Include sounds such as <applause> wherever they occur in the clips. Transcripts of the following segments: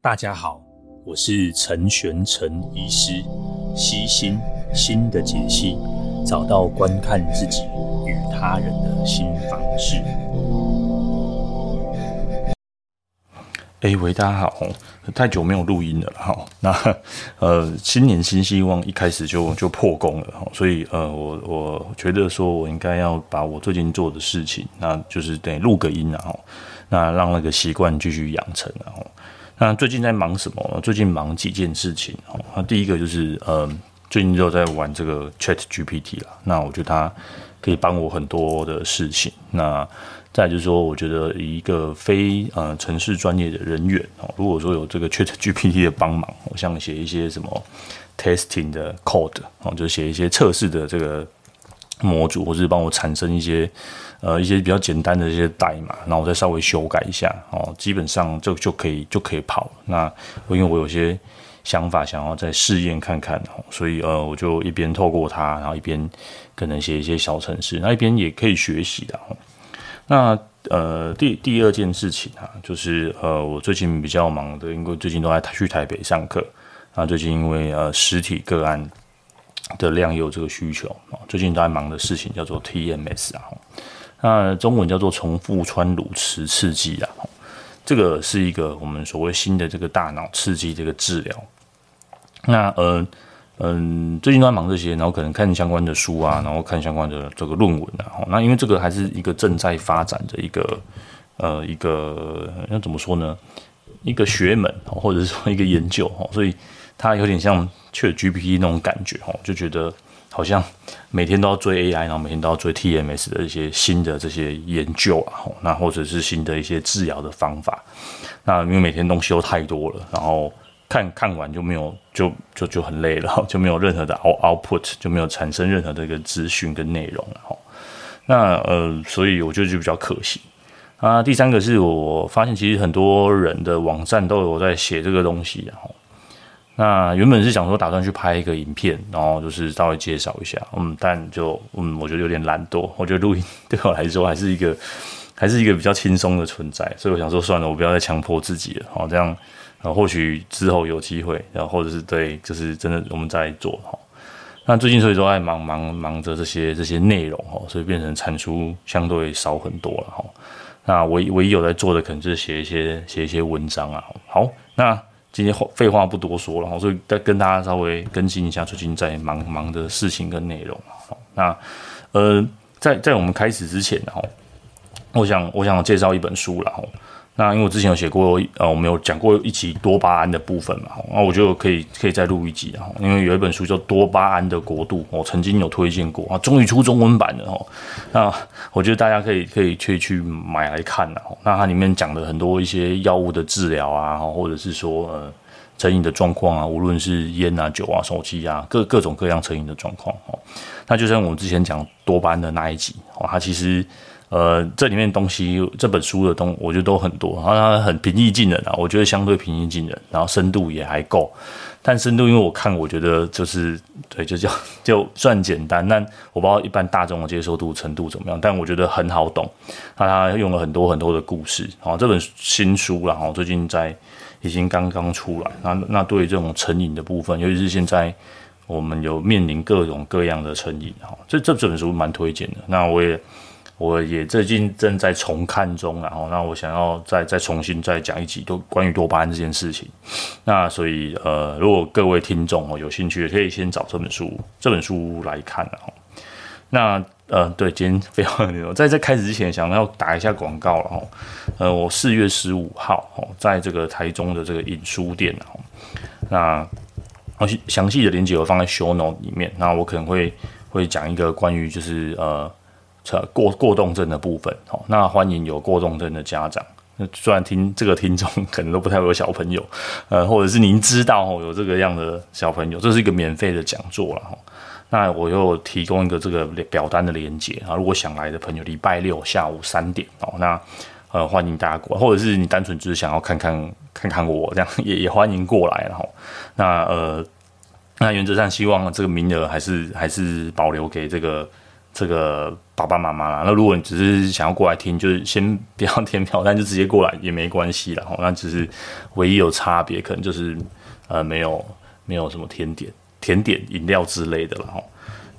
大家好，我是陈玄陈医师，悉心心的解析，找到观看自己与他人的新方式。哎，喂，大家好，太久没有录音了哈。那呃，新年新希望，一开始就就破功了哈，所以呃，我我觉得说我应该要把我最近做的事情，那就是得录个音然后，那让那个习惯继续养成然后。那最近在忙什么？最近忙几件事情哦。那第一个就是，呃，最近就在玩这个 Chat GPT 啦。那我觉得它可以帮我很多的事情。那再就是说，我觉得一个非呃城市专业的人员哦，如果说有这个 Chat GPT 的帮忙，我像写一些什么 testing 的 code 哦，就写一些测试的这个模组，或是帮我产生一些。呃，一些比较简单的一些代码，然后我再稍微修改一下哦，基本上就就可以就可以跑。那因为我有些想法想要再试验看看哦，所以呃，我就一边透过它，然后一边可能写一些小程式，那一边也可以学习的。那呃，第第二件事情啊，就是呃，我最近比较忙的，因为最近都在去台北上课。那最近因为呃实体个案的量也有这个需求哦，最近都在忙的事情叫做 TMS 啊。那中文叫做重复穿颅磁刺激啊，这个是一个我们所谓新的这个大脑刺激这个治疗。那呃嗯，最近都在忙这些，然后可能看相关的书啊，然后看相关的这个论文啊。那因为这个还是一个正在发展的一个呃一个要怎么说呢？一个学门或者是说一个研究哈，所以它有点像 ChatGPT 那种感觉哈，就觉得。好像每天都要追 AI，然后每天都要追 TMS 的一些新的这些研究啊，那或者是新的一些治疗的方法。那因为每天东西都太多了，然后看看完就没有，就就就很累了，<laughs> 就没有任何的 out output，就没有产生任何的一个资讯跟内容了。那呃，所以我觉得就比较可惜啊。第三个是我发现，其实很多人的网站都有在写这个东西，然后。那原本是想说打算去拍一个影片，然后就是稍微介绍一下，嗯，但就嗯，我觉得有点懒惰。我觉得录音对我来说还是一个还是一个比较轻松的存在，所以我想说算了，我不要再强迫自己了。好，这样，然后或许之后有机会，然后或者是对，就是真的我们再做哈。那最近所以说在忙忙忙着这些这些内容哈，所以变成产出相对少很多了哈。那唯唯一有在做的可能就是写一些写一些文章啊。好，那。今天话废话不多说了，所以再跟大家稍微更新一下最近在忙忙的事情跟内容。那呃，在在我们开始之前，然后我想我想介绍一本书，然后那因为我之前有写过，呃，我们有讲过一集多巴胺的部分嘛，那我觉得可以可以再录一集，然后因为有一本书叫《多巴胺的国度》，我曾经有推荐过啊，终于出中文版了哦。那我觉得大家可以可以去去买来看，那它里面讲了很多一些药物的治疗啊，或者是说呃成瘾的状况啊，无论是烟啊、酒啊、手机啊，各各种各样成瘾的状况哦。那就像我们之前讲多巴胺的那一集哦，它其实。呃，这里面东西，这本书的东西，我觉得都很多，然后它很平易近人啊，我觉得相对平易近人，然后深度也还够。但深度，因为我看，我觉得就是对，就叫 <laughs> 就算简单，但我不知道一般大众的接受度程度怎么样，但我觉得很好懂。那他用了很多很多的故事，然后这本新书，然后最近在已经刚刚出来。那那对于这种成瘾的部分，尤其是现在我们有面临各种各样的成瘾，哈，这这本书蛮推荐的。那我也。我也最近正在重看中，然后那我想要再再重新再讲一集多关于多巴胺这件事情。那所以呃，如果各位听众哦有兴趣，可以先找这本书这本书来看了哈。那呃对，今天非常牛。在在开始之前，想要打一下广告了哈。呃，我四月十五号哦，在这个台中的这个影书店哈。那详细的链接我放在 show note 里面。那我可能会会讲一个关于就是呃。过过动症的部分，好，那欢迎有过动症的家长。那虽然听这个听众可能都不太会有小朋友，呃，或者是您知道哦有这个样的小朋友，这是一个免费的讲座了哈。那我又提供一个这个表单的连接啊，如果想来的朋友，礼拜六下午三点哦，那呃欢迎大家过，或者是你单纯只是想要看看看看我这样，也也欢迎过来，然后那呃那原则上希望这个名额还是还是保留给这个。这个爸爸妈妈啦。那如果你只是想要过来听，就是先不要填表单，就直接过来也没关系啦。哦，<laughs> 那只是唯一有差别，可能就是呃没有没有什么甜点、甜点饮料之类的了哈。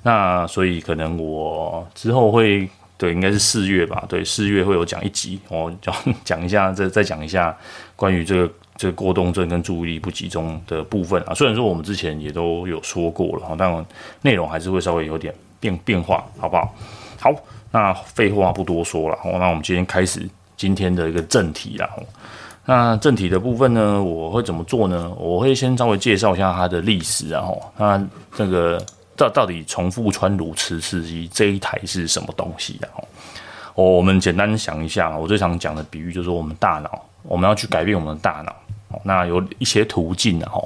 那所以可能我之后会对，应该是四月吧，对，四月会有讲一集，我讲讲一下，再再讲一下关于这个这个过动症跟注意力不集中的部分啊。虽然说我们之前也都有说过了哈，但内容还是会稍微有点变变化，好不好？好，那废话不多说了，那我们今天开始今天的一个正题啦。那正题的部分呢，我会怎么做呢？我会先稍微介绍一下它的历史，然后那这个。到到底重复穿颅磁刺机这一台是什么东西的？哦，我们简单想一下，我最常讲的比喻就是，我们大脑，我们要去改变我们的大脑，那有一些途径的哈。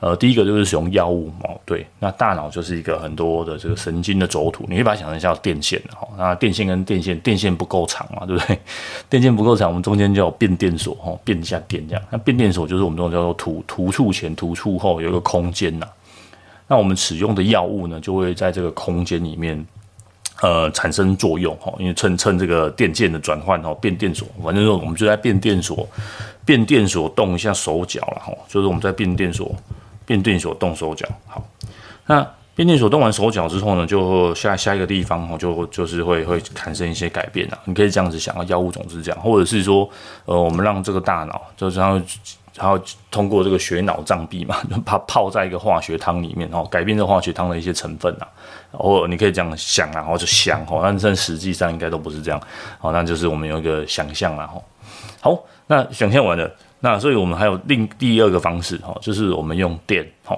呃，第一个就是使用药物哦，对，那大脑就是一个很多的这个神经的轴突，你可以把它想成像电线的哈。那电线跟电线，电线不够长嘛，对不对？<laughs> 电线不够长，我们中间就有变电所哈，变一下电这样。那变电所就是我们这种叫做突突触前、突触后有一个空间呐。那我们使用的药物呢，就会在这个空间里面，呃，产生作用哈。因为趁趁这个电键的转换哈，变电所，反正说我们就在变电所，变电所动一下手脚了哈。就是我们在变电所，变电所动手脚。好，那变电所动完手脚之后呢，就下下一个地方哈，就就是会会产生一些改变啊。你可以这样子想啊，药物总是这样，或者是说，呃，我们让这个大脑就是然后。然后通过这个血脑障壁嘛，<laughs> 就把它泡在一个化学汤里面，然后改变这化学汤的一些成分啊。偶尔你可以这样想啊，然后就想哦，但但实际上应该都不是这样。好，那就是我们有一个想象啊。好，那想象完了，那所以我们还有另第二个方式哈，就是我们用电。哈，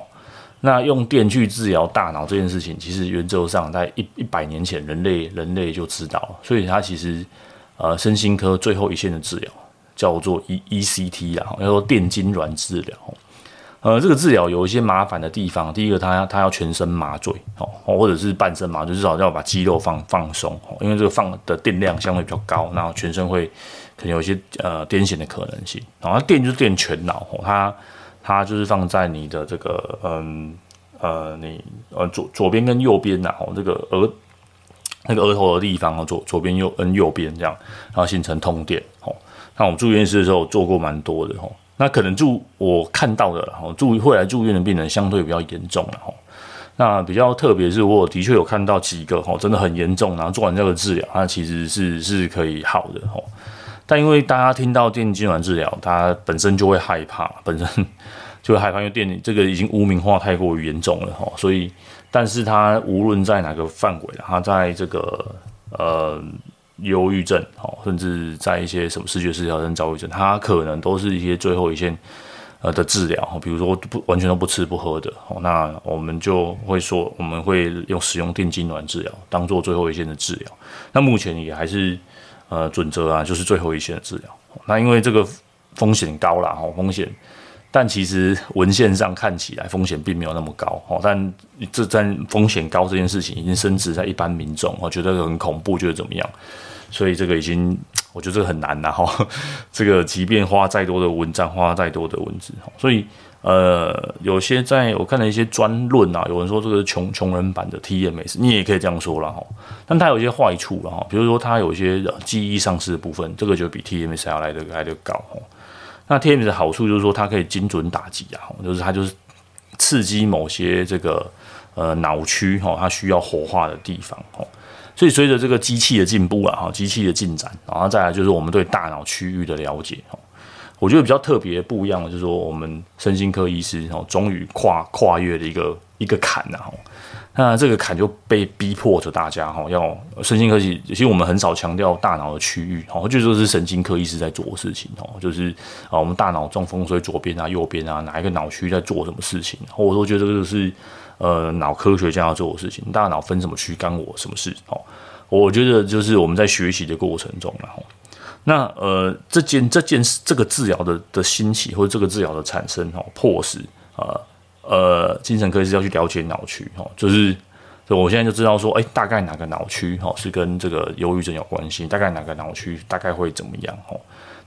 那用电去治疗大脑这件事情，其实原则上在一一百年前，人类人类就知道了。所以它其实呃，身心科最后一线的治疗。叫做 E E C T 啊，叫做电痉挛治疗。呃，这个治疗有一些麻烦的地方。第一个，它它要全身麻醉哦，或者是半身麻醉，至少要把肌肉放放松哦，因为这个放的电量相对比较高，然后全身会可能有一些呃癫痫的可能性。然后它电就是电全脑，它它就是放在你的这个嗯呃你呃左左边跟右边呐，哦这个额那个额头的地方哦，左左边右跟右边这样，然后形成通电哦。那我们住院室的时候做过蛮多的吼，那可能住我看到的吼，住会来住院的病人相对比较严重了吼。那比较特别是，我的确有看到几个吼，真的很严重，然后做完这个治疗，它其实是是可以好的吼。但因为大家听到电痉挛治疗，它本身就会害怕，本身就会害怕，因为电这个已经污名化太过于严重了吼，所以，但是它无论在哪个范围，它在这个呃。忧郁症，哦，甚至在一些什么视觉失调症、躁郁症，它可能都是一些最后一线呃的治疗，比如说不完全都不吃不喝的，哦，那我们就会说，我们会用使用电痉挛治疗当做最后一线的治疗。那目前也还是呃准则啊，就是最后一线的治疗。那因为这个风险高啦，哈，风险。但其实文献上看起来风险并没有那么高哦，但这在风险高这件事情已经升值在一般民众，我觉得很恐怖，觉得怎么样？所以这个已经，<tsk> 我觉得这个很难了哈。<laughs> 这个即便花再多的文章，花再多的文字，所以呃，有些在我看了一些专论啊，有人说这个是穷穷人版的 TMS，你也可以这样说了哈。但它有一些坏处了哈，比如说它有一些记忆丧失的部分，这个就比 TMS 要来的来的高哈。那 TMS 的好处就是说，它可以精准打击啊，就是它就是刺激某些这个呃脑区哈，它需要活化的地方哦。所以随着这个机器的进步啊，哈，机器的进展，然后再来就是我们对大脑区域的了解哦。我觉得比较特别不一样的就是说，我们身心科医师哦，终于跨跨越了一个一个坎呐，哈那这个坎就被逼迫着大家哈，要神经科技。其实我们很少强调大脑的区域，哈，就说是神经科医师在做的事情，哦，就是啊，我们大脑中风，所以左边啊、右边啊，哪一个脑区在做什么事情，我都觉得这个是呃脑科学家要做的事情。大脑分什么区，干我什么事？哦，我觉得就是我们在学习的过程中，然后那呃这件这件事，这个治疗的的兴起或者这个治疗的产生，哈，迫使啊。呃，精神科医师要去了解脑区，哈，就是，我现在就知道说，哎，大概哪个脑区，哈，是跟这个忧郁症有关系，大概哪个脑区大概会怎么样，哈。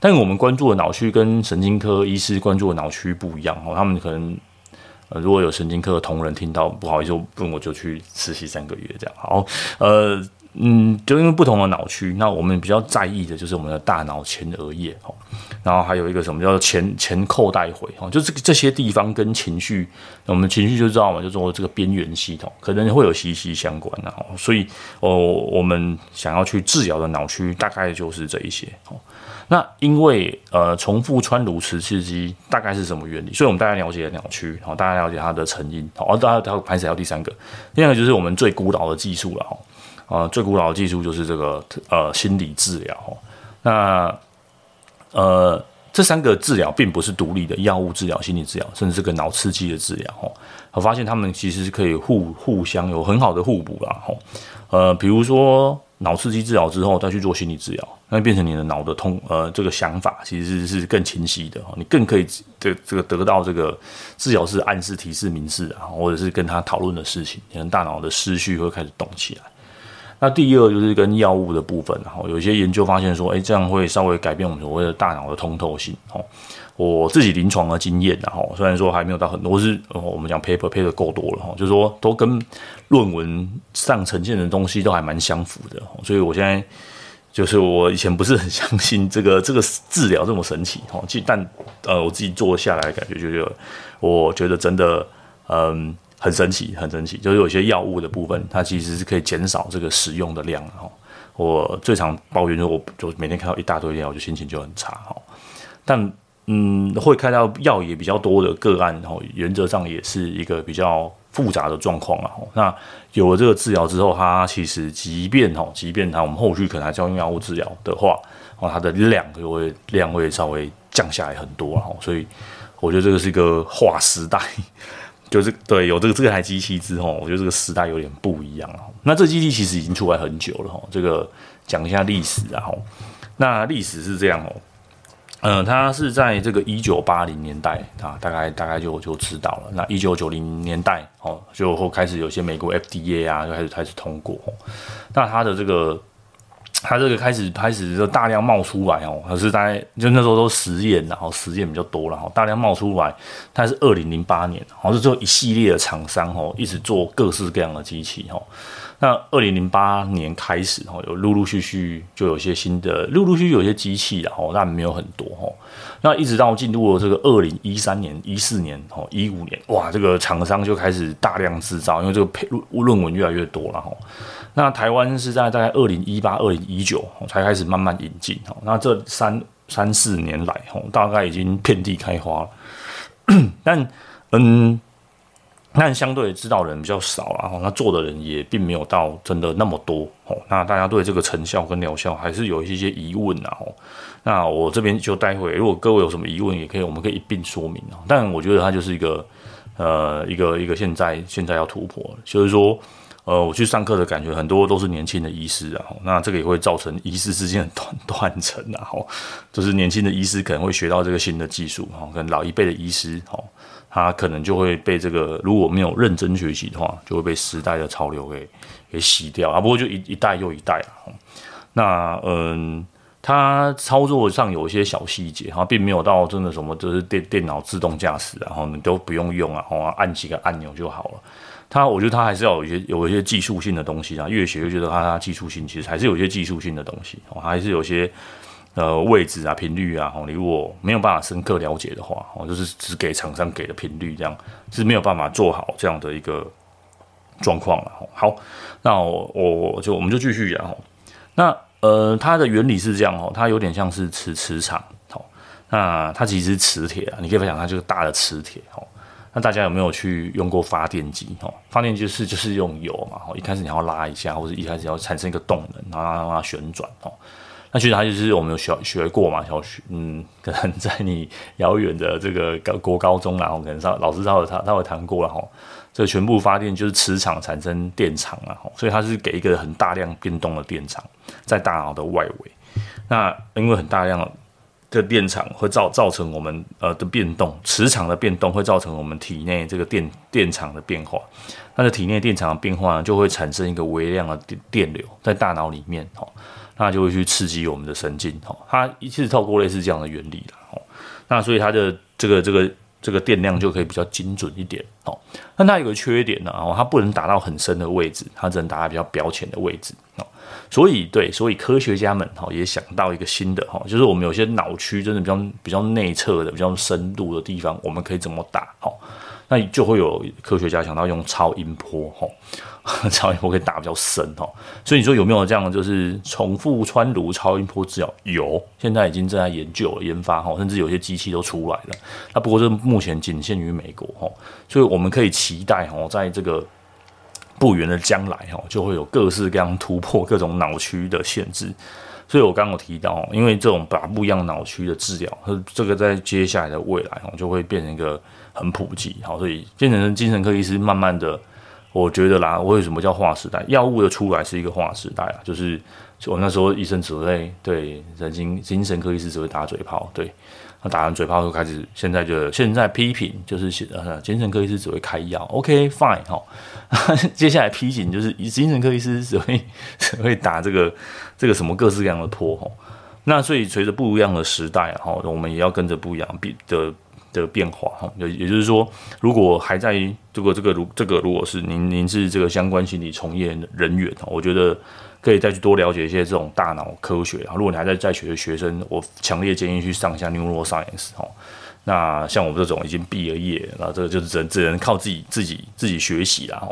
但我们关注的脑区跟神经科医师关注的脑区不一样，哈，他们可能，呃，如果有神经科的同仁听到，不好意思，不，我就去实习三个月这样。好，呃，嗯，就因为不同的脑区，那我们比较在意的就是我们的大脑前额叶哦，然后还有一个什么叫做前前扣带回哦，就这这些地方跟情绪，我们情绪就知道嘛，就说这个边缘系统可能会有息息相关的哦，所以哦，我们想要去治疗的脑区大概就是这一些哦。那因为呃重复穿颅磁刺激大概是什么原理？所以我们大概了解了脑区，好，大家了解它的成因，好，大家还还还有第三个，第二个就是我们最古老的技术了哈。啊，最古老的技术就是这个呃心理治疗。那呃这三个治疗并不是独立的，药物治疗、心理治疗，甚至这个脑刺激的治疗。哦，我发现他们其实是可以互互相有很好的互补啦。哈，呃，比如说脑刺激治疗之后再去做心理治疗，那变成你的脑的通呃这个想法其实是更清晰的。你更可以这这个得到这个治疗是暗示、提示、明示啊，或者是跟他讨论的事情，你的大脑的思绪会开始动起来。那第二就是跟药物的部分，然后有些研究发现说，哎，这样会稍微改变我们所谓的大脑的通透性。哦，我自己临床的经验，然后虽然说还没有到很多，是我们讲 paper paper 够多了，哈，就是说都跟论文上呈现的东西都还蛮相符的。所以我现在就是我以前不是很相信这个 <laughs> 这个治疗这么神奇，哈，但呃我自己做下来感觉就是，我觉得真的，嗯。很神奇，很神奇，就是有些药物的部分，它其实是可以减少这个使用的量哈。我最常抱怨就，我就每天看到一大堆药，我就心情就很差哈。但嗯，会开到药也比较多的个案，然后原则上也是一个比较复杂的状况了。那有了这个治疗之后，它其实即便哈，即便它我们后续可能还是要用药物治疗的话，哦，它的量就会量会稍微降下来很多哈。所以我觉得这个是一个划时代。就是对，有这个这台机器之后，我觉得这个时代有点不一样了。那这机器其实已经出来很久了哈。这个讲一下历史啊，那历史是这样哦，嗯，它是在这个一九八零年代啊，大概大概就就知道了。那一九九零年代哦，就后开始有些美国 FDA 啊，就开始开始通过。那它的这个。它这个开始开始就大量冒出来哦，可是大概就那时候都实验，然后实验比较多了哈，大量冒出来。它是二零零八年，好像是做一系列的厂商哦，一直做各式各样的机器哈。那二零零八年开始哈，有陆陆续续就有些新的，陆陆续续有些机器然后但没有很多哈。那一直到进入了这个二零一三年、一四年、哦一五年，哇，这个厂商就开始大量制造，因为这个论论文越来越多了哈。那台湾是在大概二零一八、二零一九才开始慢慢引进哈。那这三三四年来哈，大概已经遍地开花了。<clears throat> 但嗯，但相对知道人比较少，然后那做的人也并没有到真的那么多哦。那大家对这个成效跟疗效还是有一些些疑问啊。那我这边就待会，如果各位有什么疑问，也可以，我们可以一并说明啊。但我觉得它就是一个呃，一个一个现在现在要突破，就是说。呃，我去上课的感觉很多都是年轻的医师啊，那这个也会造成医师之间的断断层啊，吼，就是年轻的医师可能会学到这个新的技术，哈，跟老一辈的医师，哈，他可能就会被这个如果没有认真学习的话，就会被时代的潮流给给洗掉啊。不过就一一代又一代啊，那嗯，他操作上有一些小细节，哈，并没有到真的什么就是电电脑自动驾驶，然后你都不用用啊，哦，按几个按钮就好了。他，我觉得他还是要有一些有一些技术性的东西啊。越学越觉得他他技术性其实还是有一些技术性的东西，哦，还是有些呃位置啊、频率啊，哦，你如果没有办法深刻了解的话，哦，就是只给厂商给的频率，这样是没有办法做好这样的一个状况了。好，那我我就我们就继续讲哦。那呃，它的原理是这样哦，它有点像是磁磁场，哦，那它其实是磁铁啊，你可以想它就是大的磁铁，哦。那大家有没有去用过发电机？哦，发电机是就是用油嘛，哦，一开始你要拉一下，或者一开始要产生一个动能，然后让它旋转，哦。那其实它就是我们有学学过嘛，小学，嗯，<laughs> 可能在你遥远的这个高国高中，然后可能上老师稍微他他会谈过了，哈。这全部发电就是磁场产生电场啊，所以它是给一个很大量变动的电场在大脑的外围。那因为很大量。这电场会造造成我们呃的变动，磁场的变动会造成我们体内这个电电场的变化。那这体内电场的变化呢，就会产生一个微量的电电流在大脑里面，哦，那就会去刺激我们的神经，哈，它一次透过类似这样的原理了，哈。那所以它的这个这个这个电量就可以比较精准一点哦。那它有个缺点呢，哦，它不能打到很深的位置，它只能打在比较表浅的位置哦。所以对，所以科学家们哈也想到一个新的哈，就是我们有些脑区真的比较比较内侧的、比较深度的地方，我们可以怎么打哈？那就会有科学家想到用超音波哈，<laughs> 超音波可以打比较深哈。所以你说有没有这样就是重复穿颅超音波治疗？有，现在已经正在研究、研发哈，甚至有些机器都出来了。那不过这目前仅限于美国哈，所以我们可以期待哈，在这个。不远的将来，哈，就会有各式各样突破各种脑区的限制。所以我刚刚有提到，因为这种把不一样脑区的治疗，这个在接下来的未来，就会变成一个很普及。好，所以变成精神科医师，慢慢的，我觉得啦，为什么叫划时代？药物的出来是一个划时代啊，就是我那时候医生只会对神经精神科医师只会打嘴炮，对。打完嘴炮就开始，现在就现在批评就是呃，精神科医师只会开药，OK fine 哈。<laughs> 接下来批评就是精神科医师只会只会打这个这个什么各式各样的破哈。那所以随着不一样的时代哈，我们也要跟着不一样的的变化哈。也也就是说，如果还在这个这个如这个如果是您您是这个相关心理从业人员哈，我觉得。可以再去多了解一些这种大脑科学啊。如果你还在在学的学生，我强烈建议去上一下 neuroscience 哈。那像我们这种已经毕了业，那这个就是只能只能靠自己自己自己学习了哈。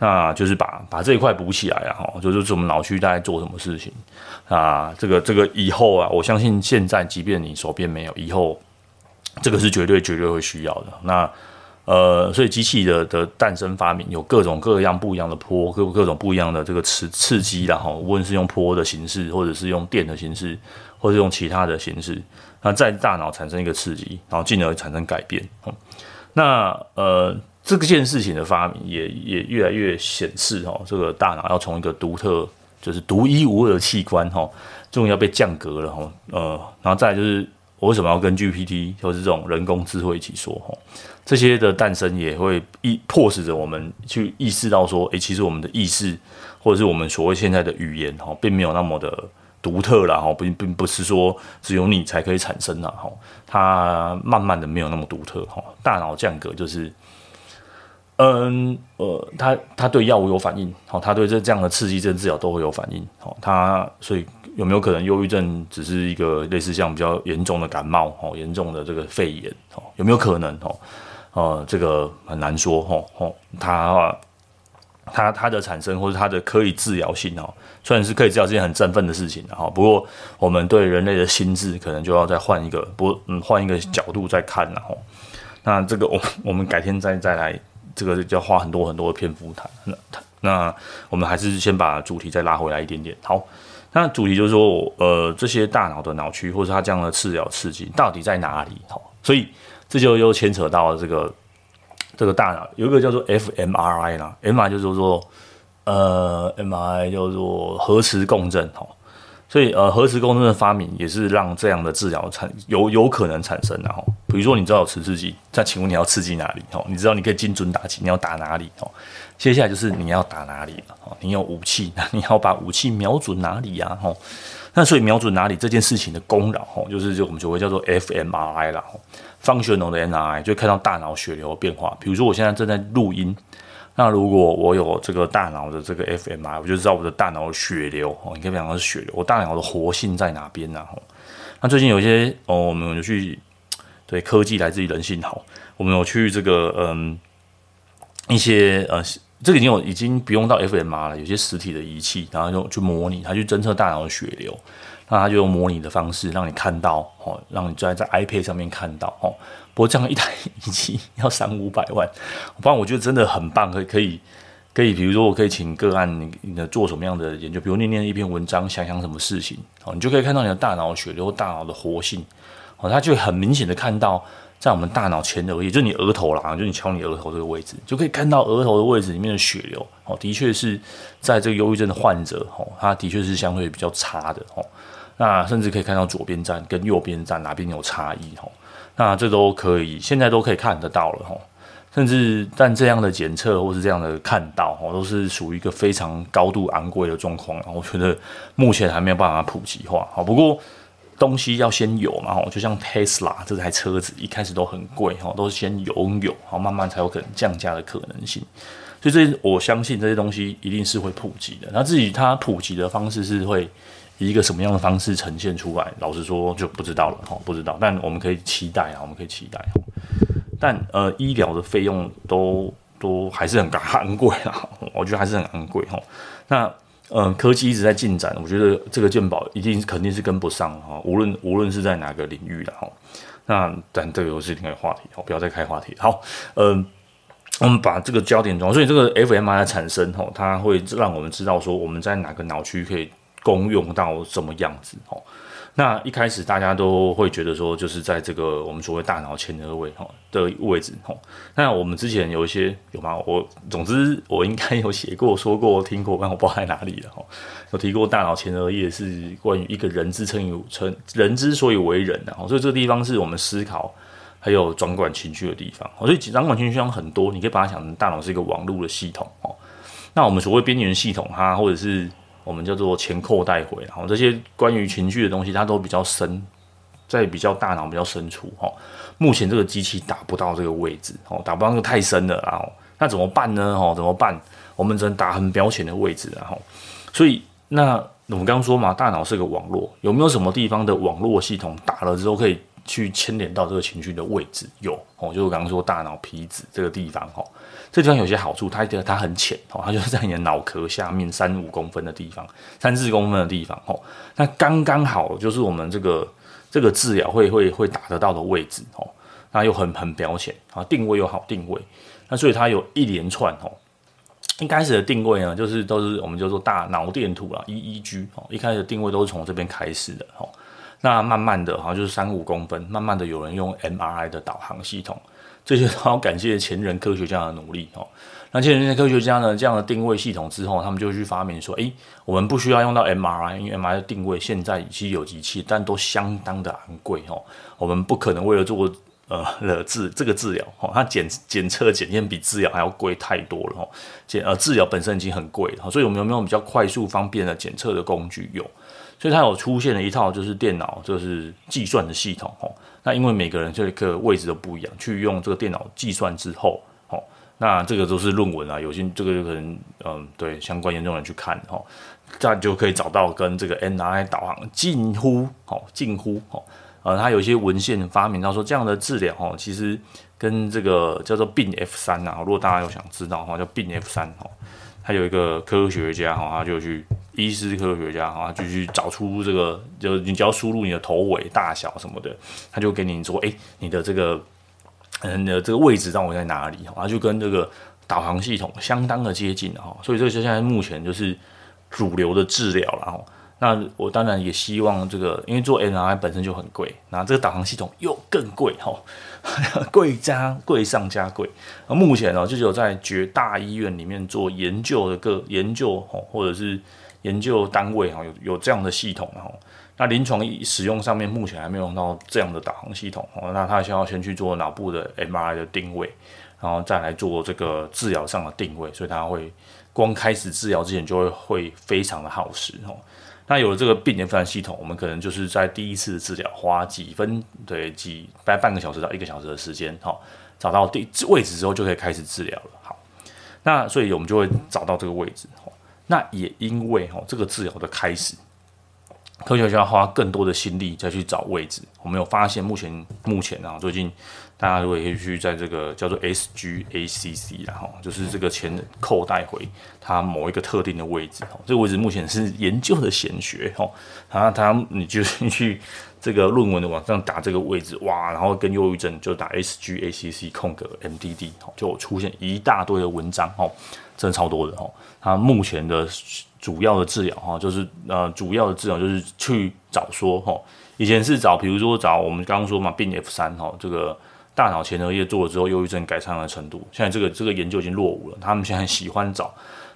那就是把把这一块补起来啊哈，就是我们脑区大概做什么事情啊？这个这个以后啊，我相信现在即便你手边没有，以后这个是绝对绝对会需要的。那。呃，所以机器的的诞生发明有各种各样不一样的坡，各各种不一样的这个刺刺激，然后无论是用坡的形式，或者是用电的形式，或者用其他的形式，那在大脑产生一个刺激，然后进而产生改变。那呃，这件事情的发明也也越来越显示哦，这个大脑要从一个独特，就是独一无二的器官哈，终于要被降格了哈。呃，然后再就是。我为什么要跟 GPT 或是这种人工智慧一起说？吼，这些的诞生也会意迫使着我们去意识到说，诶，其实我们的意识或者是我们所谓现在的语言，哈，并没有那么的独特了，哈，并并不是说只有你才可以产生啦，哈，它慢慢的没有那么独特，哈，大脑降格就是，嗯，呃，它它对药物有反应，好，它对这这样的刺激症治疗都会有反应，好，它所以。有没有可能忧郁症只是一个类似像比较严重的感冒哦，严重的这个肺炎哦？有没有可能哦？呃，这个很难说吼吼，它它它的产生或者它的可以治疗性哦，虽然是可以治疗是件很振奋的事情哈，不过我们对人类的心智可能就要再换一个不嗯换一个角度再看了哦。那这个我 <laughs> 我们改天再再来，这个就要花很多很多的篇幅谈。那那我们还是先把主题再拉回来一点点好。那主题就是说，呃，这些大脑的脑区，或者它这样的治疗刺激到底在哪里？哈，所以这就又牵扯到这个这个大脑有一个叫做 fMRI 啦，MRI 就是说，呃，MRI 叫做核磁共振，哈，所以呃，核磁共振的发明也是让这样的治疗产有有可能产生的哈。比如说，你知道有磁刺激，那请问你要刺激哪里？哈，你知道你可以精准打击，你要打哪里？哈。接下来就是你要打哪里了？哦，你有武器，那你要把武器瞄准哪里呀？哦，那所以瞄准哪里这件事情的功劳，哦，就是就我们就会叫做 fMRI 啦，functional 的 MRI，就看到大脑血流的变化。比如说我现在正在录音，那如果我有这个大脑的这个 f m i，我就知道我的大脑的血流，哦，你可以讲它是血流，我大脑的活性在哪边呢？哦，那最近有一些哦，我们有去对科技来自于人性好，我们有去这个嗯一些呃。这个已经有已经不用到 fMRI 了，有些实体的仪器，然后就去模拟，它去侦测大脑的血流，那他就用模拟的方式让你看到，哦，让你在在 iPad 上面看到，哦。不过这样一台仪器要三五百万，不然我觉得真的很棒，可以可以可以，比如说我可以请个案，你你做什么样的研究，比如念念一篇文章，想想什么事情，哦，你就可以看到你的大脑血流、大脑的活性，哦，他就很明显的看到。在我们大脑前额叶，就是你额头啦，就你敲你额头这个位置，就可以看到额头的位置里面的血流。哦，的确是在这个忧郁症的患者，哦，他的确是相对比较差的，哦，那甚至可以看到左边站跟右边站哪边有差异，哦，那这都可以，现在都可以看得到了，哦，甚至但这样的检测或是这样的看到，哦，都是属于一个非常高度昂贵的状况，我觉得目前还没有办法普及化，好，不过。东西要先有嘛，吼，就像 Tesla 这台车子一开始都很贵，哈，都是先拥有，好，慢慢才有可能降价的可能性。所以这我相信这些东西一定是会普及的。那至于它普及的方式是会以一个什么样的方式呈现出来，老实说就不知道了，哈，不知道。但我们可以期待啊，我们可以期待。但呃，医疗的费用都都还是很昂贵啊，我觉得还是很昂贵哈。那嗯，科技一直在进展，我觉得这个鉴宝一定肯定是跟不上哈，无论无论是在哪个领域的哈。那但这个又是另一个话题，好，不要再开话题。好，嗯，我们把这个焦点中，所以这个 fmi 的产生哈，它会让我们知道说我们在哪个脑区可以功用到什么样子哈。那一开始大家都会觉得说，就是在这个我们所谓大脑前额位哈的位置哈。那我们之前有一些有吗？我总之我应该有写过、说过、听过，但我不知道在哪里了哈。有提过大脑前额叶是关于一个人之称以称人之所以为人的，所以这个地方是我们思考还有掌管情绪的地方。所以掌管情绪很多，你可以把它想成大脑是一个网络的系统哦。那我们所谓边缘系统，哈或者是我们叫做前扣带回，然后这些关于情绪的东西，它都比较深，在比较大脑比较深处哈。目前这个机器打不到这个位置哦，打不到那个太深了，然后那怎么办呢？哦，怎么办？我们只能打很表浅的位置，然后所以那我们刚刚说嘛，大脑是个网络，有没有什么地方的网络系统打了之后可以去牵连到这个情绪的位置？有哦，就是我刚刚说大脑皮质这个地方哦。这地方有些好处，它它很浅哦，它就是在你的脑壳下面三五公分的地方，三四公分的地方哦，那刚刚好就是我们这个这个治疗会会会打得到的位置哦，那又很很表浅啊，定位又好定位，那所以它有一连串哦，一开始的定位呢，就是都是我们叫做大脑电图啦，EEG 哦，一开始的定位都是从这边开始的哦，那慢慢的好像就是三五公分，慢慢的有人用 MRI 的导航系统。这些都要感谢前人科学家的努力哦。那前人科学家呢，这样的定位系统之后，他们就去发明说：诶，我们不需要用到 MRI，因为 MRI 的定位现在其实有机器，但都相当的昂贵哦。我们不可能为了做呃了治这个治疗哦，它检检测检验比治疗还要贵太多了哦。检呃治疗本身已经很贵了，所以我们有没有比较快速方便的检测的工具？有，所以它有出现了一套就是电脑就是计算的系统哦。那因为每个人这个位置都不一样，去用这个电脑计算之后，哦，那这个都是论文啊，有些这个就可能，嗯，对，相关研究人去看，哦，这样就可以找到跟这个 NRI 导航近乎，哦，近乎，哦，呃，他有一些文献发明到说这样的治疗，哦，其实跟这个叫做病 F 三啊，如果大家有想知道的话，叫病 F 三，哦，他有一个科学家，哈，他就去。医师科学家哈，就去找出这个，就你只要输入你的头尾大小什么的，他就给你说，哎、你的这个，嗯，你的这个位置让我在哪里？哈，就跟这个导航系统相当的接近哈，所以这个现在目前就是主流的治疗了哈。那我当然也希望这个，因为做 MRI 本身就很贵，那这个导航系统又更贵哈，<laughs> 贵加贵上加贵。目前呢，就只有在绝大医院里面做研究的个研究哈，或者是。研究单位哈，有有这样的系统哈，那临床使用上面目前还没有用到这样的导航系统哦，那他需要先去做脑部的 MRI 的定位，然后再来做这个治疗上的定位，所以他会光开始治疗之前就会会非常的耗时哦。那有了这个病原分系统，我们可能就是在第一次治疗花几分对几大概半个小时到一个小时的时间哈，找到地位置之后就可以开始治疗了。好，那所以我们就会找到这个位置。那也因为哈这个治疗的开始，科学家花更多的心力再去找位置。我们有发现，目前目前啊，最近大家如果可以去在这个叫做 SGACC 然后就是这个前扣带回它某一个特定的位置哈，这个位置目前是研究的显学哈。然后他你就 <laughs> 去这个论文的网上打这个位置哇，然后跟忧郁症就打 SGACC 空格 MDD 就出现一大堆的文章哦。真的超多的哈，他目前的主要的治疗哈，就是呃主要的治疗就是去找说哈，以前是找比如说找我们刚刚说嘛，病 F 三哈，这个大脑前额叶做了之后，忧郁症改善的程度，现在这个这个研究已经落伍了，他们现在喜欢找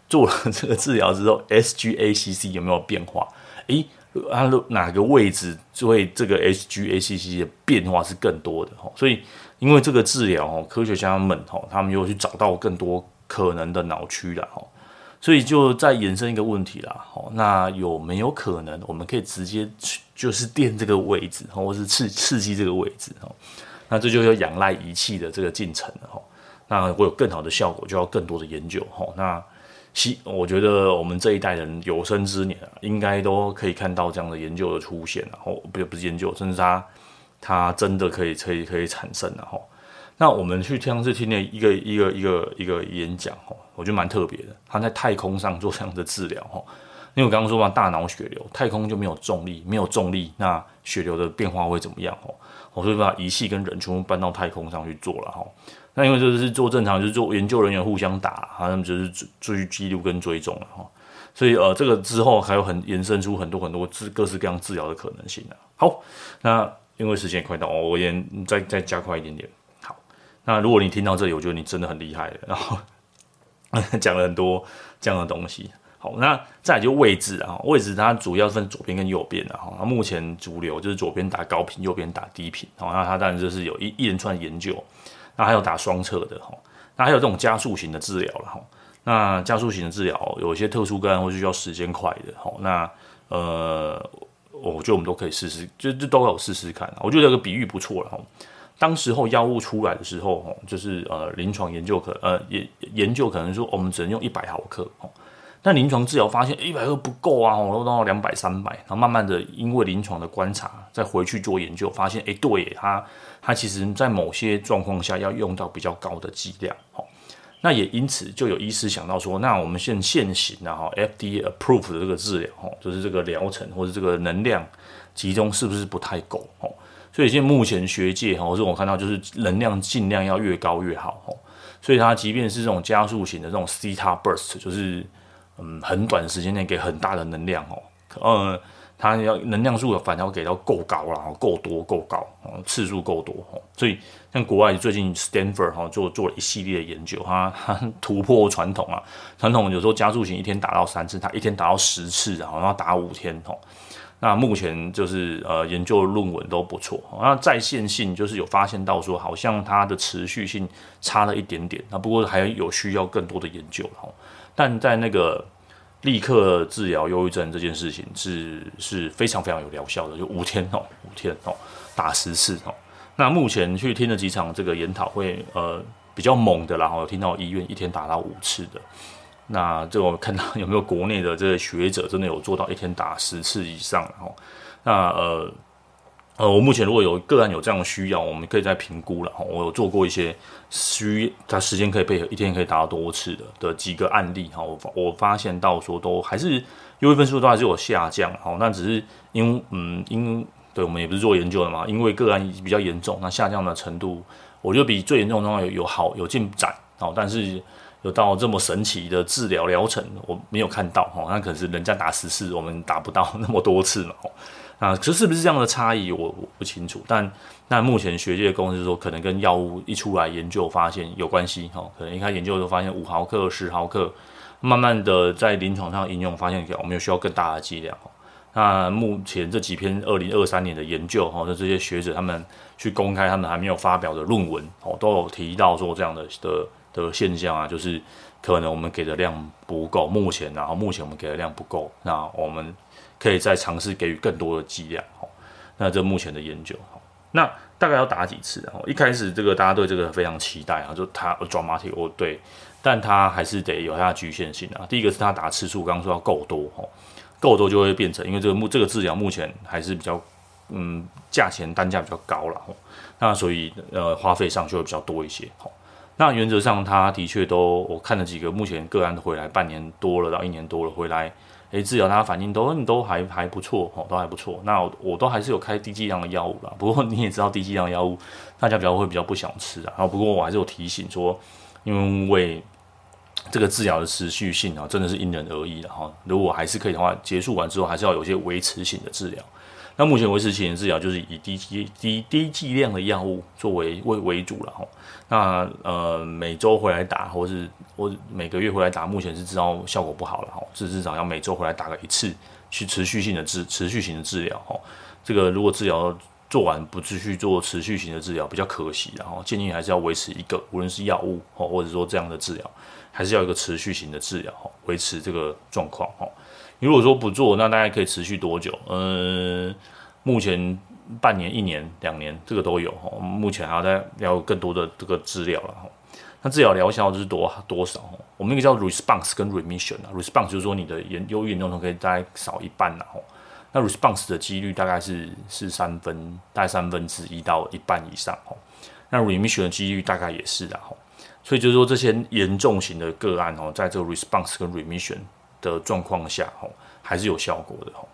做了这个治疗之后，SGACC 有没有变化？诶，它哪个位置就会这个 SGACC 的变化是更多的，所以因为这个治疗哦，科学家们哦，他们又去找到更多。可能的脑区了哦，所以就再延伸一个问题啦，哦，那有没有可能我们可以直接去就是电这个位置，或是刺刺激这个位置，哦，那这就要仰赖仪器的这个进程了，哈。那会有更好的效果，就要更多的研究，哈。那希我觉得我们这一代人有生之年啊，应该都可以看到这样的研究的出现，然后不不是研究，甚至它它真的可以可以可以产生，然后。那我们去上次听了一个一个一个一个演讲哦，我觉得蛮特别的。他在太空上做这样的治疗哦，因为我刚刚说嘛，大脑血流，太空就没有重力，没有重力，那血流的变化会怎么样哦？我就把仪器跟人全部搬到太空上去做了哈。那因为就是做正常，就是做研究人员互相打，他们就是追追记录跟追踪了哈。所以呃，这个之后还有很延伸出很多很多治各式各样治疗的可能性啊。好，那因为时间快到，我也再再加快一点点。好那如果你听到这里，我觉得你真的很厉害。然后 <laughs> 讲了很多这样的东西。好，那再来就位置啊，位置它主要分左边跟右边的哈。那目前主流就是左边打高频，右边打低频。好，那它当然就是有一一连串研究。那还有打双侧的哈。那还有这种加速型的治疗了哈。那加速型的治疗有一些特殊个案或是需要时间快的。好，那呃，我觉得我们都可以试试，就就都有试试看。我觉得这个比喻不错了哈。当时候药物出来的时候，哈就是呃临床研究可呃研研究可能说我们只能用一百毫克哦，但临床治疗发现一百克不够啊，我都到两百三百，然后慢慢的因为临床的观察，再回去做研究，发现哎对，它它其实在某些状况下要用到比较高的剂量哦，那也因此就有医师想到说，那我们现现行的哈 FDA approved 的这个治疗哦，就是这个疗程或者这个能量集中是不是不太够哦？所以现在目前学界哈，或是我看到就是能量尽量要越高越好哈。所以它即便是这种加速型的这种 c 它 burst，就是嗯很短时间内给很大的能量哦，呃，它要能量数的反而要给到够高啦，够多够高哦，次数够多哦。所以像国外最近 Stanford 哈做做了一系列的研究，它它突破传统啊，传统有时候加速型一天打到三次，它一天打到十次，然后打五天哈。那目前就是呃研究论文都不错，那在线性就是有发现到说好像它的持续性差了一点点，那不过还有需要更多的研究哈。但在那个立刻治疗忧郁症这件事情是是非常非常有疗效的，就五天哦，五天哦，打十次哦。那目前去听了几场这个研讨会，呃比较猛的，然后听到医院一天打到五次的。那这我看到有没有国内的这个学者真的有做到一天打十次以上，然后那呃呃，我目前如果有个案有这样的需要，我们可以再评估了哈。我有做过一些需它时间可以配合一天可以达到多次的的几个案例哈，我我发现到说都还是优惠分数都还是有下降哈，那只是因嗯因对我们也不是做研究的嘛，因为个案比较严重，那下降的程度我觉得比最严重的话有有好有进展哦，但是。有到这么神奇的治疗疗程，我没有看到哈，那可是人家打十次，我们打不到那么多次嘛，啊，可是是不是这样的差异，我我不清楚。但那目前学界公司说，可能跟药物一出来研究发现有关系哈，可能一开始研究的时候发现五毫克、十毫克，慢慢的在临床上应用，发现我们有需要更大的剂量。那目前这几篇二零二三年的研究哈，那这些学者他们去公开他们还没有发表的论文哦，都有提到说这样的的。的现象啊，就是可能我们给的量不够，目前然后目前我们给的量不够，那我们可以再尝试给予更多的剂量哦。那这目前的研究哈，那大概要打几次？然后一开始这个大家对这个非常期待啊，就它 dramatic 哦对，但它还是得有它的局限性啊。第一个是它打次数，刚刚说要够多哦，够多就会变成，因为这个目这个治疗目前还是比较嗯价钱单价比较高了，那所以呃花费上就会比较多一些好。那原则上，他的确都我看了几个，目前个案回来半年多了到一年多了回来，诶，治疗他反应都都还还不错哦，都还不错。那我，都还是有开低剂量的药物啦，不过你也知道低剂量药物大家比较会比较不想吃啊。然后不过我还是有提醒说，因为这个治疗的持续性啊，真的是因人而异的哈。如果还是可以的话，结束完之后还是要有些维持性的治疗。那目前维持性的治疗就是以低剂低低剂量的药物作为为为主了哈。那呃每周回来打，或是或每个月回来打，目前是知道效果不好了哈。至至少要每周回来打个一次，去持续性的治持续性的治疗哈。这个如果治疗做完不继续做持续型的治疗比较可惜，然后建议还是要维持一个，无论是药物哦，或者说这样的治疗，还是要一个持续型的治疗哦，维持这个状况哈。如果说不做，那大概可以持续多久？嗯，目前半年、一年、两年，这个都有哦。目前还要再聊更多的这个治疗了哈。那治疗疗效就是多多少？我们那个叫 response 跟 remission 啊，response 就是说你的严忧郁严重度可以大概少一半然后。那 response 的几率大概是是三分，大概三分之一到一半以上哦。那 remission 的几率大概也是的哈。所以就是说这些严重型的个案哦，在这个 response 跟 remission 的状况下哦，还是有效果的哈。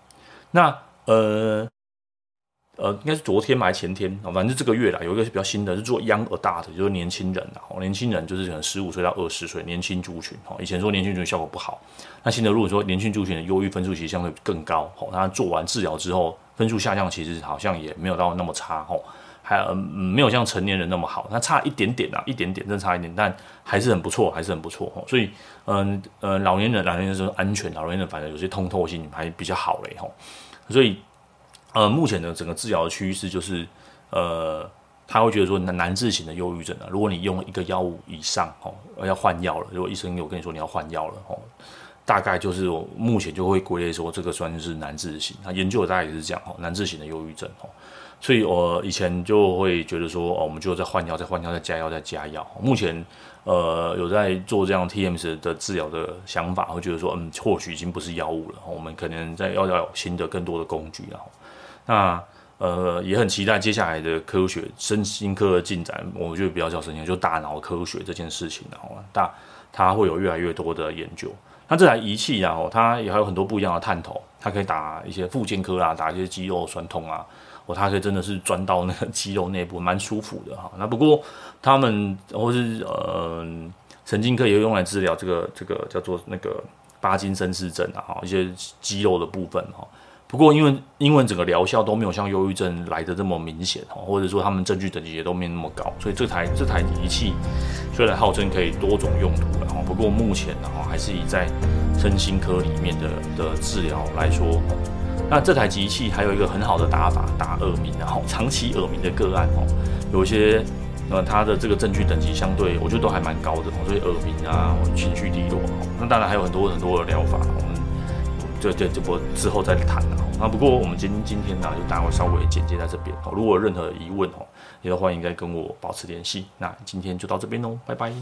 那呃。呃，应该是昨天还是前天，反正这个月啦，有一个比较新的，是做 young adult，就是年轻人啦。年轻人就是可能十五岁到二十岁，年轻族群。以前说年轻族群效果不好，那现在如果说年轻族群的忧郁分数其实相对更高，吼，那做完治疗之后分数下降，其实好像也没有到那么差，吼，还没有像成年人那么好，那差一点点啊，一点点，真差一点，但还是很不错，还是很不错，吼。所以，嗯呃，老年人，老年人是安全，老年人反正有些通透性还比较好嘞，吼，所以。呃，目前的整个治疗的趋势就是，呃，他会觉得说难难治型的忧郁症啊，如果你用一个药物以上，哦，要换药了，如果医生有跟你说你要换药了，哦，大概就是我目前就会归类说这个算是难治型。他研究的大概也是这样，哦，难治型的忧郁症，哦，所以我以前就会觉得说，哦，我们就再换药，再换药，再加药，再加药。目前，呃，有在做这样 TMS 的治疗的想法，会觉得说，嗯，或许已经不是药物了，我们可能在要要新的更多的工具了。那呃也很期待接下来的科学身心科的进展，我觉得比较叫神奇，就大脑科学这件事情，然后大它会有越来越多的研究。那这台仪器啊，它也还有很多不一样的探头，它可以打一些复健科啊，打一些肌肉酸痛啊，哦，它可以真的是钻到那个肌肉内部，蛮舒服的哈。那不过他们或是呃神经科也会用来治疗这个这个叫做那个巴金森氏症啊，哈，一些肌肉的部分哈。不过，因为因为整个疗效都没有像忧郁症来的这么明显哈，或者说他们证据等级也都没那么高，所以这台这台仪器虽然号称可以多种用途了哈，不过目前呢哈还是以在身心科里面的的治疗来说，那这台机器还有一个很好的打法，打耳鸣，然后长期耳鸣的个案哈，有一些呃它的这个证据等级相对我觉得都还蛮高的，所以耳鸣啊情绪低落，那当然还有很多很多的疗法。对对，这波之后再谈了。那不过我们今今天呢，就大概稍微简介在这边。如果有任何疑问哦，也欢迎再跟我保持联系。那今天就到这边喽，拜拜。